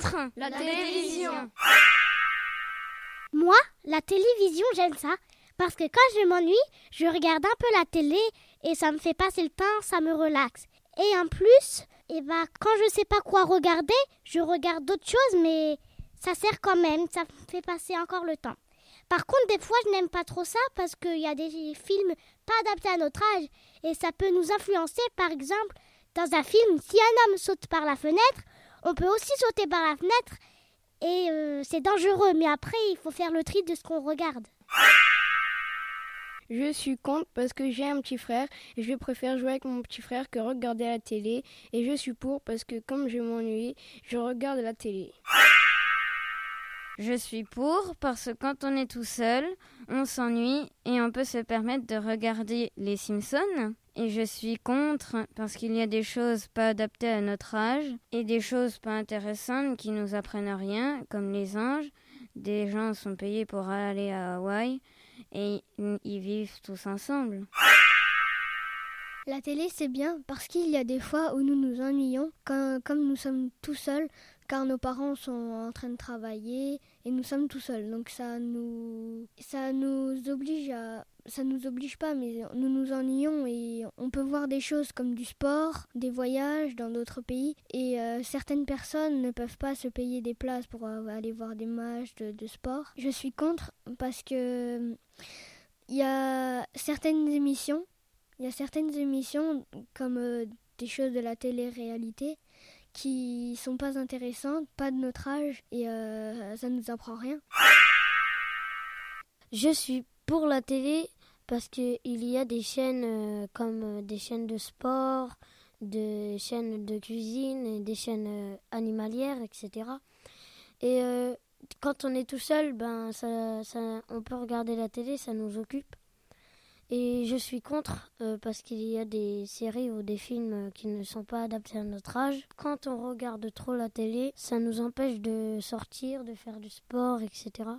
contre la télévision. Moi, la télévision, j'aime ça. Parce que quand je m'ennuie, je regarde un peu la télé et ça me fait passer le temps, ça me relaxe. Et en plus, eh ben, quand je sais pas quoi regarder, je regarde d'autres choses, mais ça sert quand même, ça me fait passer encore le temps. Par contre, des fois, je n'aime pas trop ça parce qu'il y a des films pas adaptés à notre âge et ça peut nous influencer. Par exemple, dans un film, si un homme saute par la fenêtre, on peut aussi sauter par la fenêtre et euh, c'est dangereux. Mais après, il faut faire le tri de ce qu'on regarde. Je suis contre parce que j'ai un petit frère et je préfère jouer avec mon petit frère que regarder la télé. Et je suis pour parce que comme je m'ennuie, je regarde la télé. Je suis pour parce que quand on est tout seul, on s'ennuie et on peut se permettre de regarder les Simpsons. Et je suis contre parce qu'il y a des choses pas adaptées à notre âge et des choses pas intéressantes qui nous apprennent rien, comme les anges. Des gens sont payés pour aller à Hawaï et ils vivent tous ensemble. La télé, c'est bien parce qu'il y a des fois où nous nous ennuyons, comme nous sommes tout seuls, car nos parents sont en train de travailler et nous sommes tout seuls. Donc ça nous, ça nous oblige à, ça nous oblige pas, mais nous nous ennuyons et on peut voir des choses comme du sport, des voyages dans d'autres pays. Et euh, certaines personnes ne peuvent pas se payer des places pour aller voir des matchs de, sport. Je suis contre parce que il y a certaines émissions il y a certaines émissions, comme euh, des choses de la télé-réalité, qui sont pas intéressantes, pas de notre âge, et euh, ça nous apprend rien. Je suis pour la télé parce qu'il y a des chaînes euh, comme des chaînes de sport, des chaînes de cuisine, des chaînes animalières, etc. Et quand on est tout seul, ben ça, ça, on peut regarder la télé, ça nous occupe. Et je suis contre euh, parce qu'il y a des séries ou des films qui ne sont pas adaptés à notre âge. Quand on regarde trop la télé, ça nous empêche de sortir, de faire du sport, etc.